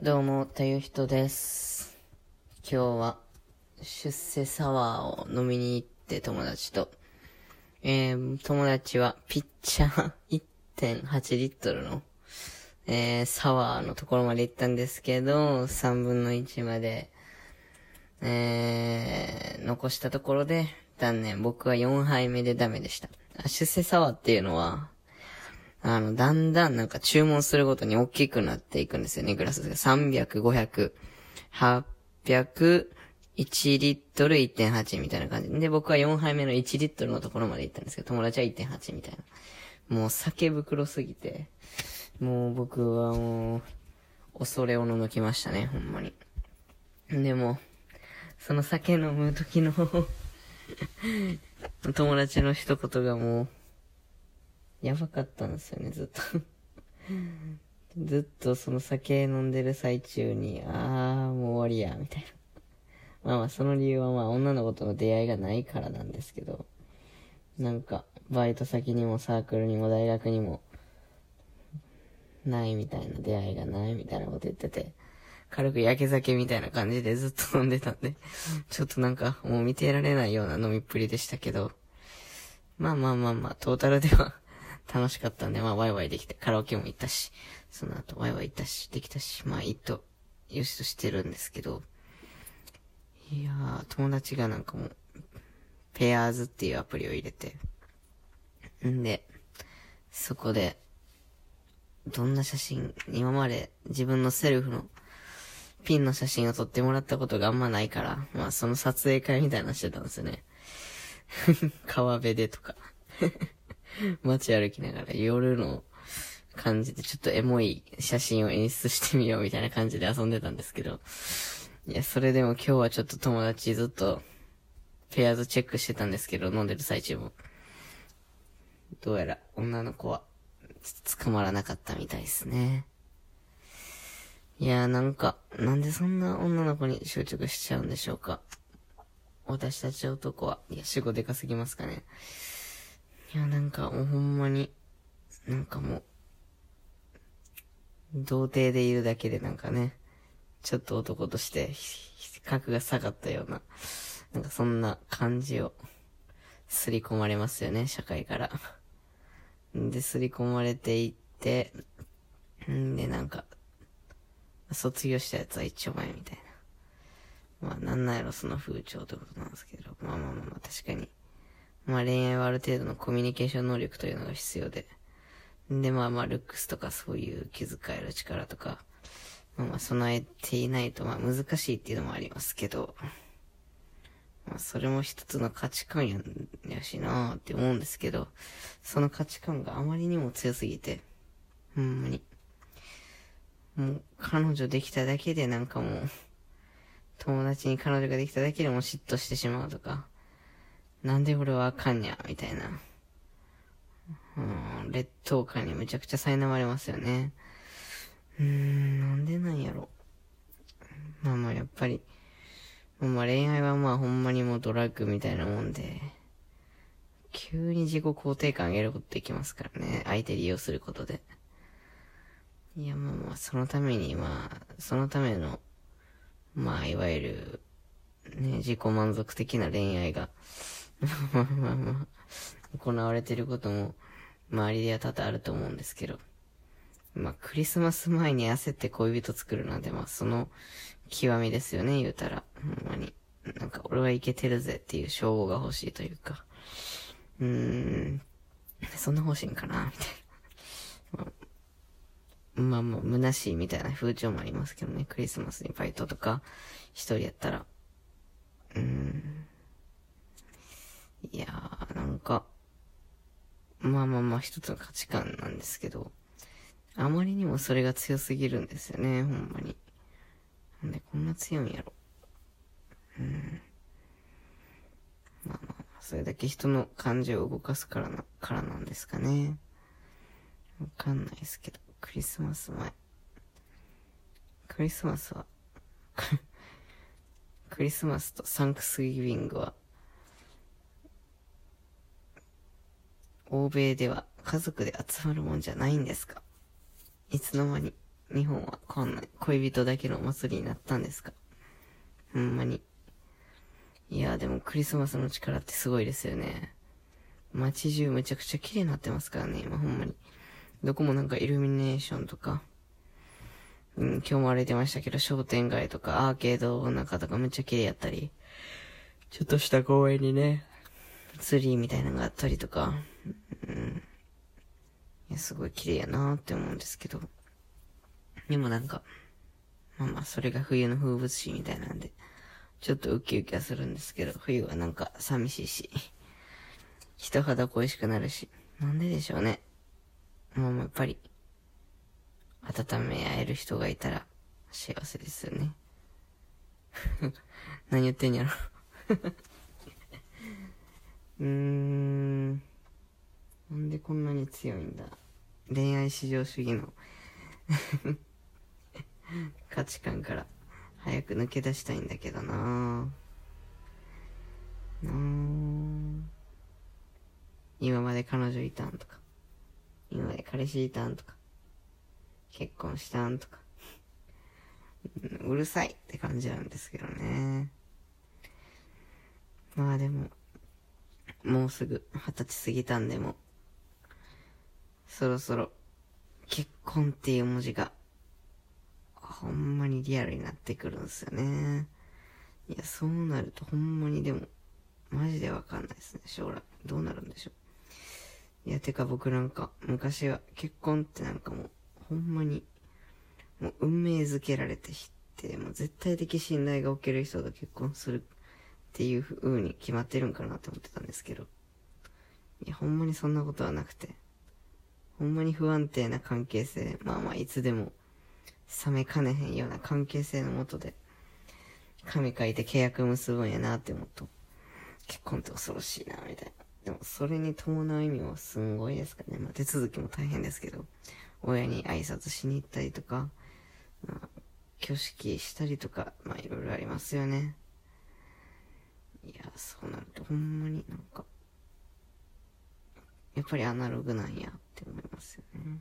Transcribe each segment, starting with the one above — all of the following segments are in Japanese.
どうも、たゆひとです。今日は、出世サワーを飲みに行って友達と。えー、友達はピッチャー 1.8リットルの、えー、サワーのところまで行ったんですけど、3分の1まで、えー、残したところで断念。僕は4杯目でダメでした。出世サワーっていうのは、あの、だんだんなんか注文するごとに大きくなっていくんですよね、グラスが。300、500、800、1リットル1.8みたいな感じ。で、僕は4杯目の1リットルのところまで行ったんですけど、友達は1.8みたいな。もう酒袋すぎて、もう僕はもう、恐れおののきましたね、ほんまに。でも、その酒飲む時の 友達の一言がもう、やばかったんですよね、ずっと。ずっとその酒飲んでる最中に、あー、もう終わりや、みたいな。まあまあ、その理由はまあ、女の子との出会いがないからなんですけど、なんか、バイト先にもサークルにも大学にも、ないみたいな、出会いがないみたいなこと言ってて、軽く焼け酒みたいな感じでずっと飲んでたんで、ちょっとなんか、もう見てられないような飲みっぷりでしたけど、まあまあまあまあ、トータルでは楽しかったんで、まあワイワイできて、カラオケも行ったし、その後ワイワイ行ったし、できたし、まあいいと、よしとしてるんですけど、いやー、友達がなんかもう、ペアーズっていうアプリを入れて、んで、そこで、どんな写真、今まで自分のセルフのピンの写真を撮ってもらったことがあんまないから、まあその撮影会みたいなのしてたんですよね。川辺でとか。街歩きながら夜の感じでちょっとエモい写真を演出してみようみたいな感じで遊んでたんですけど。いや、それでも今日はちょっと友達ずっとペアーズチェックしてたんですけど、飲んでる最中も。どうやら女の子は捕まらなかったみたいですね。いやーなんか、なんでそんな女の子に執着しちゃうんでしょうか。私たち男は。いや、主語でかすぎますかね。いや、なんかもうほんまに、なんかもう、童貞でいるだけでなんかね、ちょっと男として、格が下がったような、なんかそんな感じを、すり込まれますよね、社会から。で、すり込まれていって、んで、なんか、卒業したやつは一丁前みたいな。まあ、なんなんやろ、その風潮ってことなんですけど。まあまあまあ、確かに。まあ恋愛はある程度のコミュニケーション能力というのが必要で。で、まあまあ、ルックスとかそういう気遣える力とか、まあまあ、備えていないと、まあ難しいっていうのもありますけど、まあそれも一つの価値観ややしなーって思うんですけど、その価値観があまりにも強すぎて、ほんまに。もう、彼女できただけでなんかもう、友達に彼女ができただけでも嫉妬してしまうとか、なんで俺はあかんにゃ、みたいな。うん、劣等感にむちゃくちゃ苛まれますよね。うーん、なんでなんやろ。まあまあやっぱり、まあ恋愛はまあほんまにもうドラッグみたいなもんで、急に自己肯定感上げることできますからね。相手利用することで。いやまあまあ、そのためにまあ、そのための、まあいわゆる、ね、自己満足的な恋愛が、まあまあまあ、行われてることも、周りでは多々あると思うんですけど。まあ、クリスマス前に焦って恋人作るなんて、まあ、その、極みですよね、言うたら。ほんまに。なんか、俺はいけてるぜっていう称号が欲しいというか。うーん、そんな欲しいんかな、みたいな。まあ、まあまあ、虚しいみたいな風潮もありますけどね。クリスマスにバイトとか、一人やったら。うーん。いやー、なんか、まあまあまあ一つの価値観なんですけど、あまりにもそれが強すぎるんですよね、ほんまに。なんでこんな強いんやろ。うん。まあまあ、それだけ人の感情を動かすからな、からなんですかね。わかんないですけど、クリスマス前。クリスマスは、クリスマスとサンクスギビングは、欧米では家族で集まるもんじゃないんですか？いつの間に。日本はこんな恋人だけのお祭りになったんですか？ほんまに。いや、でもクリスマスの力ってすごいですよね。街中めちゃくちゃ綺麗になってますからね、今ほんまに。どこもなんかイルミネーションとか、うん、今日も歩いてましたけど、商店街とかアーケードの中とかめっちゃ綺麗やったり、ちょっとした公園にね、ツリーみたいなのがあったりとか、うん。いや、すごい綺麗やなって思うんですけど。でもなんか、まあまあ、それが冬の風物詩みたいなんで、ちょっとウキウキはするんですけど、冬はなんか寂しいし、人肌恋しくなるし、なんででしょうね。もうやっぱり、温め合える人がいたら幸せですよね。何言ってんやろ うーん。なんでこんなに強いんだ？恋愛至上主義の 価値観から早く抜け出したいんだけどなぁ。今まで彼女いたんとか、今まで彼氏いたんとか、結婚したんとか、うるさいって感じなんですけどね。まあでも、もうすぐ二十歳過ぎたんでも、そろそろ結婚っていう文字が、ほんまにリアルになってくるんですよね。いや、そうなるとほんまにでも、マジでわかんないですね、将来。どうなるんでしょう。いや、てか僕なんか、昔は結婚ってなんかもう、ほんまに、もう運命づけられてきて、もう絶対的信頼がおける人と結婚するっていう風に決まってるんかなって思ってたんですけど、いや、ほんまにそんなことはなくて、ほんまに不安定な関係性、まあまあいつでも冷めかねへんような関係性のもとで、紙書いて契約結ぶんやなって思うと、結婚って恐ろしいな、みたいな。でも、それに伴う意味もすんごいですかね。まあ、手続きも大変ですけど、親に挨拶しに行ったりとか、まあ、挙式したりとか、まあ、いろいろありますよね。いや、そうなるとほんまになんか、やっぱりアナログなんやって思いますよね。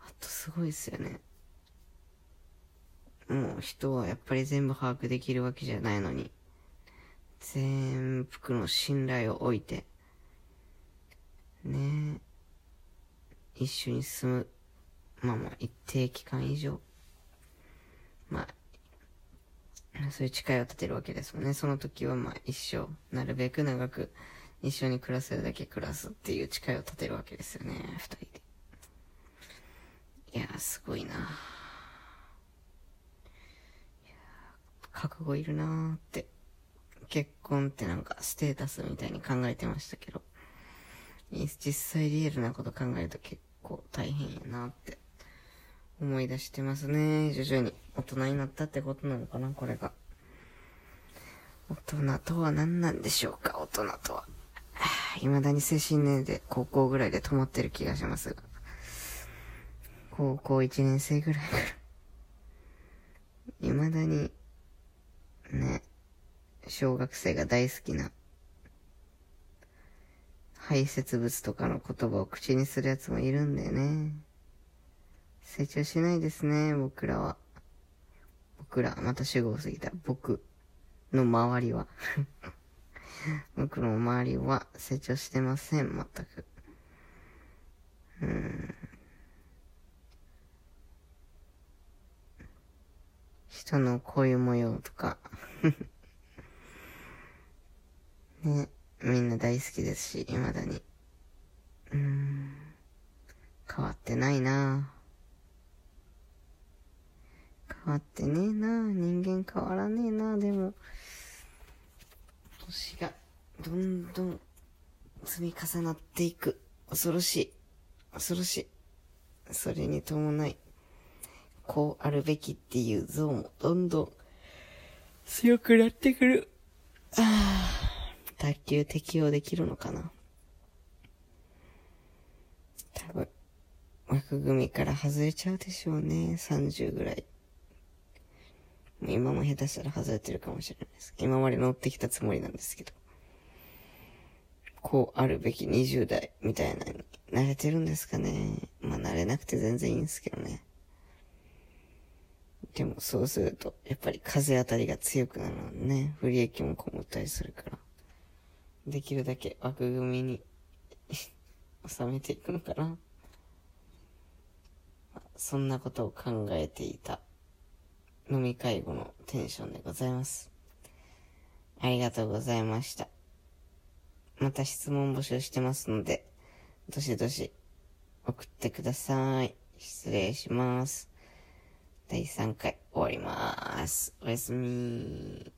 あとすごいですよね。もう人はやっぱり全部把握できるわけじゃないのに、全幅の信頼を置いて、ね一緒に住む、まあまあ一定期間以上、まあそういう誓いを立てるわけですもんね。その時はまあ一生、なるべく長く一緒に暮らせるだけ暮らすっていう誓いを立てるわけですよね、二人で。いやーすごいなー。いや覚悟いるなーって。結婚ってなんかステータスみたいに考えてましたけど、実際リアルなこと考えると結構大変やなって思い出してますね。徐々に大人になったってことなのかな、これが。大人とは何なんでしょうか、大人とは。未だに精神年で高校ぐらいで止まってる気がしますが。高校1年生ぐらいから。未だに、ね、小学生が大好きな、排泄物とかの言葉を口にするやつもいるんだよね。成長しないですね、僕らは。僕ら、また主語を過ぎた。僕の周りは 僕の周りは成長してません、全く。うん。人の恋模様とか ね、みんな大好きですし、未だに。うん。変わってないな変わってねえな人間変わらねえなでも、年がどんどん積み重なっていく。恐ろしい。恐ろしい。それに伴い、こうあるべきっていう像もどんどん強くなってくる。ああ、卓球適用できるのかな多分、枠組みから外れちゃうでしょうね。30ぐらい。今も下手したら外れてるかもしれないです。今まで乗ってきたつもりなんですけど。こうあるべき20代みたいなに慣れてるんですかね。まあ慣れなくて全然いいんですけどね。でもそうすると、やっぱり風当たりが強くなるのね、不利益もこもったりするから。できるだけ枠組みに 収めていくのかな。そんなことを考えていた飲み会後のテンションでございます。ありがとうございました。また質問募集してますので、どしどし送ってください。失礼します。第3回終わります。おやすみ